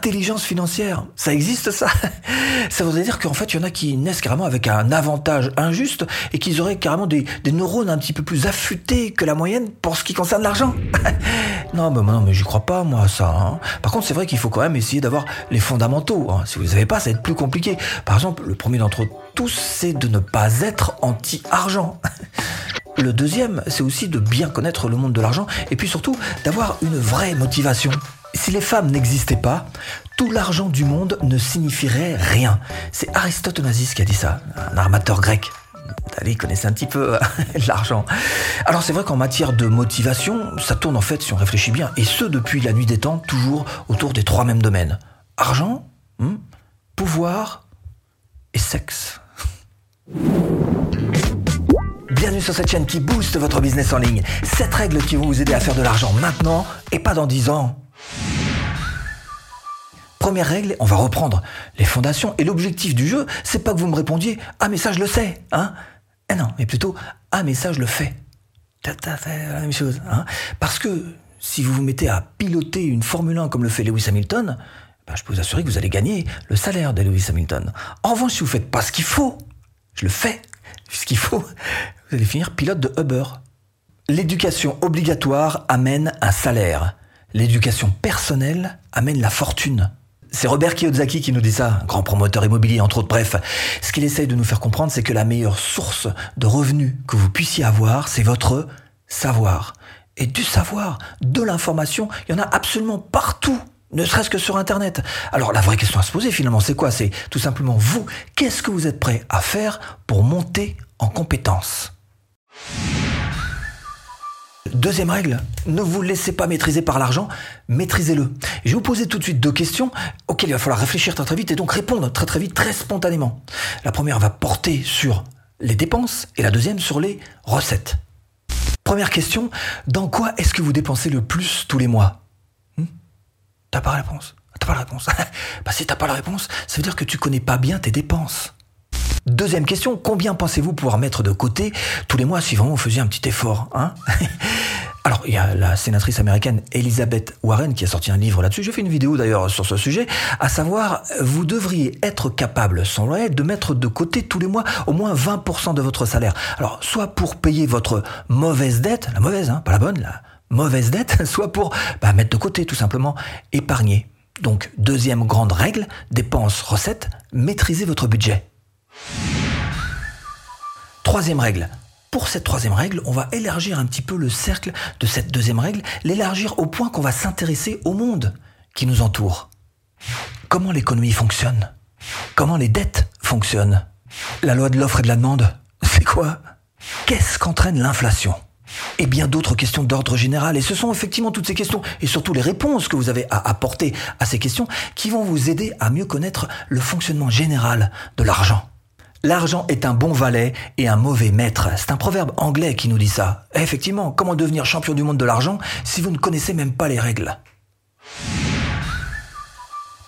l'intelligence financière. Ça existe ça Ça voudrait dire qu'en fait, il y en a qui naissent carrément avec un avantage injuste et qu'ils auraient carrément des, neurones un petit peu plus affûtés que la moyenne pour ce qui concerne l'argent. non, mais non, mais j'y crois pas moi ça. Hein. Par contre, c'est vrai qu'il faut quand même essayer d'avoir les fondamentaux. Hein. Si vous les avez pas, ça va être plus compliqué. Par exemple, le premier d'entre tous, c'est de ne pas être anti-argent. Le deuxième, c'est aussi de bien connaître le monde de l'argent et puis surtout d'avoir une vraie motivation. Si les femmes n'existaient pas, tout l'argent du monde ne signifierait rien. C'est Aristote Onassis qui a dit ça, un armateur grec. Allez, connaissait un petit peu l'argent. Alors c'est vrai qu'en matière de motivation, ça tourne en fait, si on réfléchit bien, et ce depuis la nuit des temps, toujours autour des trois mêmes domaines. Argent, hmm, pouvoir et sexe. Bienvenue sur cette chaîne qui booste votre business en ligne. Cette règle qui vont vous aider à faire de l'argent maintenant et pas dans 10 ans. Première règle, on va reprendre les fondations. Et l'objectif du jeu, c'est pas que vous me répondiez Ah, mais ça, je le sais, hein Eh non, mais plutôt Ah, mais ça, je le fais. La même chose, hein Parce que si vous vous mettez à piloter une Formule 1 comme le fait Lewis Hamilton, bah, je peux vous assurer que vous allez gagner le salaire de Lewis Hamilton. En revanche, si vous faites pas ce qu'il faut, je le fais, ce qu'il faut, vous allez finir pilote de Uber. L'éducation obligatoire amène un salaire. L'éducation personnelle amène la fortune. C'est Robert Kiyosaki qui nous dit ça, grand promoteur immobilier entre autres. Bref, ce qu'il essaye de nous faire comprendre, c'est que la meilleure source de revenus que vous puissiez avoir, c'est votre savoir. Et du savoir, de l'information, il y en a absolument partout ne serait-ce que sur Internet. Alors la vraie question à se poser finalement, c'est quoi? C'est tout simplement vous, qu'est-ce que vous êtes prêt à faire pour monter en compétence? Deuxième règle, ne vous laissez pas maîtriser par l'argent, maîtrisez-le. Je vais vous poser tout de suite deux questions auxquelles il va falloir réfléchir très très vite et donc répondre très très vite, très spontanément. La première va porter sur les dépenses et la deuxième sur les recettes. Première question, dans quoi est-ce que vous dépensez le plus tous les mois? Hmm? T'as pas la réponse T'as pas la réponse Bah si t'as pas la réponse, ça veut dire que tu connais pas bien tes dépenses. Deuxième question, combien pensez-vous pouvoir mettre de côté tous les mois si vraiment vous faisiez un petit effort hein? Alors, il y a la sénatrice américaine Elizabeth Warren qui a sorti un livre là-dessus. J'ai fait une vidéo d'ailleurs sur ce sujet, à savoir, vous devriez être capable, sans vrai, de mettre de côté tous les mois au moins 20% de votre salaire. Alors, soit pour payer votre mauvaise dette, la mauvaise, hein, pas la bonne, la mauvaise dette, soit pour bah, mettre de côté tout simplement, épargner. Donc, deuxième grande règle, dépenses, recettes, maîtrisez votre budget. Troisième règle. Pour cette troisième règle, on va élargir un petit peu le cercle de cette deuxième règle, l'élargir au point qu'on va s'intéresser au monde qui nous entoure. Comment l'économie fonctionne? Comment les dettes fonctionnent? La loi de l'offre et de la demande, c'est quoi? Qu'est-ce qu'entraîne l'inflation? Et bien d'autres questions d'ordre général. Et ce sont effectivement toutes ces questions et surtout les réponses que vous avez à apporter à ces questions qui vont vous aider à mieux connaître le fonctionnement général de l'argent. L'argent est un bon valet et un mauvais maître. C'est un proverbe anglais qui nous dit ça. effectivement, comment devenir champion du monde de l'argent si vous ne connaissez même pas les règles?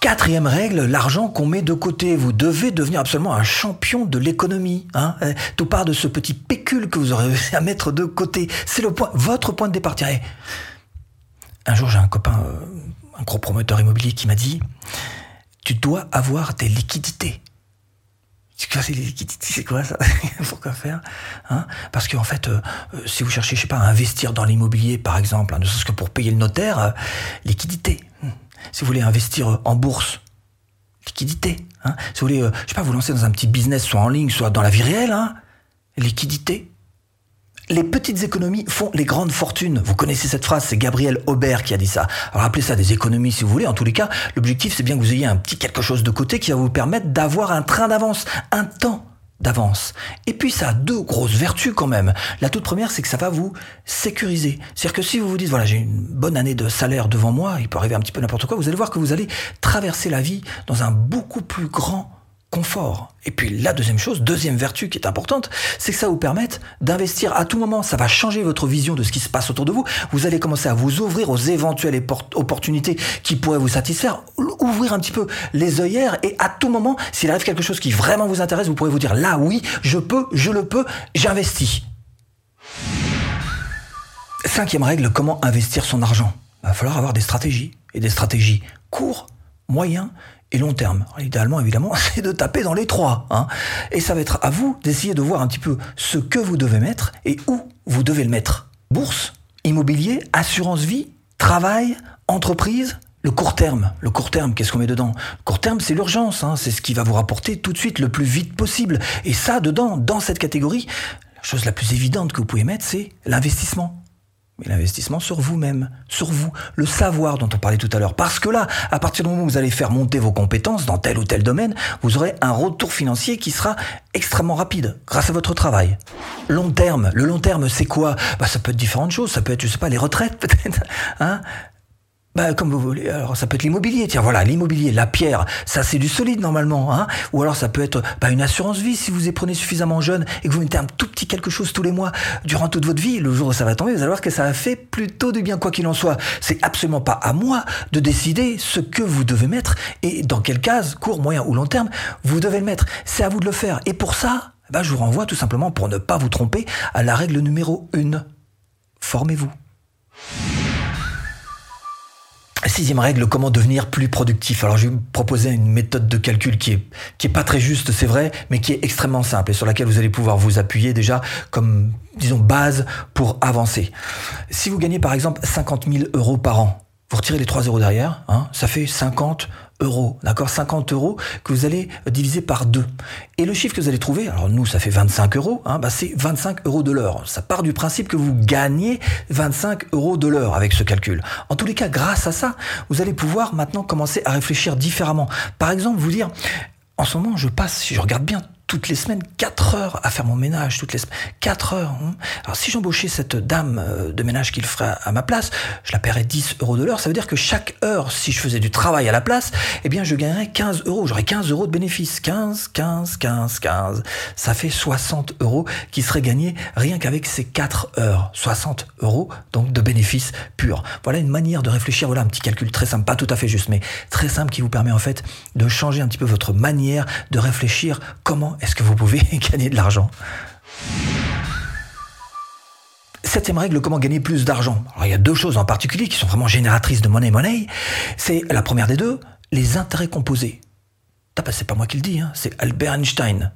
Quatrième règle, l'argent qu'on met de côté. Vous devez devenir absolument un champion de l'économie. Hein euh, Tout part de ce petit pécule que vous aurez à mettre de côté. C'est le point, votre point de départ. Un jour, j'ai un copain, euh, un gros promoteur immobilier qui m'a dit, tu dois avoir des liquidités. C'est quoi ça Pourquoi faire hein? Parce qu'en fait, euh, euh, si vous cherchez, je sais pas, à investir dans l'immobilier, par exemple, hein, ne serait-ce que pour payer le notaire, euh, liquidité. Hmm. Si vous voulez investir en bourse, liquidité. Hein si vous voulez, je sais pas, vous lancer dans un petit business, soit en ligne, soit dans la vie réelle, hein liquidité les petites économies font les grandes fortunes. Vous connaissez cette phrase, c'est Gabriel Aubert qui a dit ça. Alors appelez ça des économies si vous voulez. En tous les cas, l'objectif c'est bien que vous ayez un petit quelque chose de côté qui va vous permettre d'avoir un train d'avance, un temps d'avance. Et puis ça a deux grosses vertus quand même. La toute première, c'est que ça va vous sécuriser. C'est-à-dire que si vous vous dites, voilà, j'ai une bonne année de salaire devant moi, il peut arriver un petit peu n'importe quoi, vous allez voir que vous allez traverser la vie dans un beaucoup plus grand confort. Et puis la deuxième chose, deuxième vertu qui est importante, c'est que ça vous permette d'investir à tout moment. Ça va changer votre vision de ce qui se passe autour de vous. Vous allez commencer à vous ouvrir aux éventuelles opportunités qui pourraient vous satisfaire, ouvrir un petit peu les œillères et à tout moment, s'il arrive quelque chose qui vraiment vous intéresse, vous pourrez vous dire là oui, je peux, je le peux, j'investis. Cinquième règle, comment investir son argent? Il va falloir avoir des stratégies et des stratégies court, moyen et long terme. idéalement, évidemment, c'est de taper dans les trois. Hein. Et ça va être à vous d'essayer de voir un petit peu ce que vous devez mettre et où vous devez le mettre. Bourse, immobilier, assurance vie, travail, entreprise, le court terme, le court terme, qu'est-ce qu'on met dedans? Le court terme, c'est l'urgence, hein. c'est ce qui va vous rapporter tout de suite le plus vite possible. Et ça, dedans, dans cette catégorie, la chose la plus évidente que vous pouvez mettre, c'est l'investissement l'investissement sur vous-même, sur vous, le savoir dont on parlait tout à l'heure. Parce que là, à partir du moment où vous allez faire monter vos compétences dans tel ou tel domaine, vous aurez un retour financier qui sera extrêmement rapide grâce à votre travail. Long terme, le long terme, c'est quoi? Bah, Ça peut être différentes choses, ça peut être, je sais pas, les retraites peut-être, hein? Bah, comme vous voulez. Alors, ça peut être l'immobilier. Tiens, voilà, l'immobilier, la pierre, ça, c'est du solide, normalement, hein. Ou alors, ça peut être, bah, une assurance vie, si vous y prenez suffisamment jeune et que vous mettez un tout petit quelque chose tous les mois durant toute votre vie. Le jour où ça va tomber, vous allez voir que ça a fait plutôt du bien, quoi qu'il en soit. C'est absolument pas à moi de décider ce que vous devez mettre et dans quelle case, court, moyen ou long terme, vous devez le mettre. C'est à vous de le faire. Et pour ça, bah, je vous renvoie tout simplement, pour ne pas vous tromper, à la règle numéro 1. Formez-vous. Sixième règle, comment devenir plus productif. Alors je vais vous proposer une méthode de calcul qui est, qui est pas très juste, c'est vrai, mais qui est extrêmement simple et sur laquelle vous allez pouvoir vous appuyer déjà comme, disons, base pour avancer. Si vous gagnez par exemple 50 000 euros par an, vous retirez les 3 euros derrière, hein, ça fait 50 euros, d'accord? 50 euros que vous allez diviser par 2. Et le chiffre que vous allez trouver, alors nous ça fait 25 euros, hein, bah c'est 25 euros de l'heure. Ça part du principe que vous gagnez 25 euros de l'heure avec ce calcul. En tous les cas, grâce à ça, vous allez pouvoir maintenant commencer à réfléchir différemment. Par exemple, vous dire, en ce moment, je passe, je regarde bien toutes les semaines 4 heures à faire mon ménage, toutes les semaines 4 heures. Hein. Alors si j'embauchais cette dame euh, de ménage qui le ferait à ma place, je la paierais 10 euros de l'heure. Ça veut dire que chaque heure, si je faisais du travail à la place, eh bien je gagnerais 15 euros. J'aurais 15 euros de bénéfice. 15, 15, 15, 15. Ça fait 60 euros qui seraient gagnés rien qu'avec ces 4 heures. 60 euros donc de bénéfice pur. Voilà une manière de réfléchir. Voilà un petit calcul très simple, pas tout à fait juste, mais très simple qui vous permet en fait de changer un petit peu votre manière de réfléchir. Comment est-ce que vous pouvez gagner de l'argent? Septième règle, comment gagner plus d'argent. Alors, il y a deux choses en particulier qui sont vraiment génératrices de money. C'est la première des deux, les intérêts composés. C'est pas moi qui le dis, hein, c'est Albert Einstein.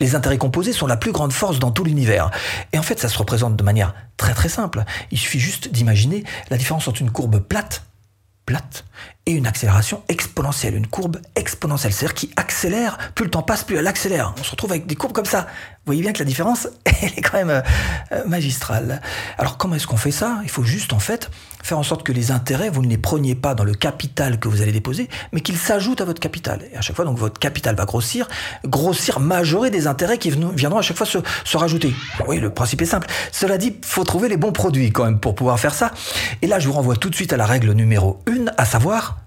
Les intérêts composés sont la plus grande force dans tout l'univers. Et en fait, ça se représente de manière très très simple. Il suffit juste d'imaginer la différence entre une courbe plate plate et une accélération exponentielle, une courbe exponentielle, c'est-à-dire qui accélère, plus le temps passe, plus elle accélère. On se retrouve avec des courbes comme ça. Vous voyez bien que la différence, elle est quand même euh, euh, magistrale. Alors comment est-ce qu'on fait ça? Il faut juste en fait faire en sorte que les intérêts, vous ne les preniez pas dans le capital que vous allez déposer, mais qu'ils s'ajoutent à votre capital. Et à chaque fois, donc votre capital va grossir, grossir, majorer des intérêts qui viendront à chaque fois se, rajouter. Oui, le principe est simple. Cela dit, faut trouver les bons produits quand même pour pouvoir faire ça. Et là, je vous renvoie tout de suite à la règle numéro 1, à savoir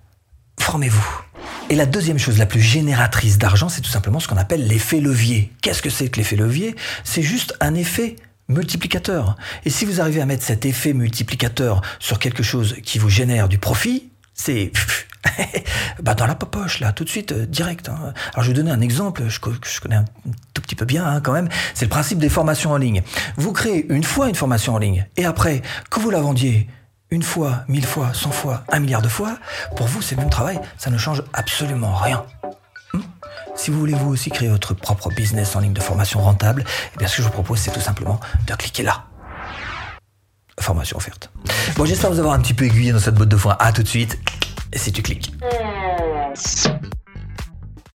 formez-vous. Et la deuxième chose la plus génératrice d'argent, c'est tout simplement ce qu'on appelle l'effet levier. Qu'est-ce que c'est que l'effet levier? C'est juste un effet multiplicateur. Et si vous arrivez à mettre cet effet multiplicateur sur quelque chose qui vous génère du profit, c'est bah dans la poche là, tout de suite, euh, direct. Hein. Alors je vais donner un exemple, je, je connais un tout petit peu bien hein, quand même. C'est le principe des formations en ligne. Vous créez une fois une formation en ligne, et après que vous la vendiez une fois, mille fois, cent fois, un milliard de fois, pour vous, c'est le même travail, ça ne change absolument rien. Hmm si vous voulez vous aussi créer votre propre business en ligne de formation rentable, eh bien ce que je vous propose, c'est tout simplement de cliquer là. Formation offerte. Bon, j'espère vous avoir un petit peu aiguillé dans cette botte de foin. À tout de suite. Si tu cliques.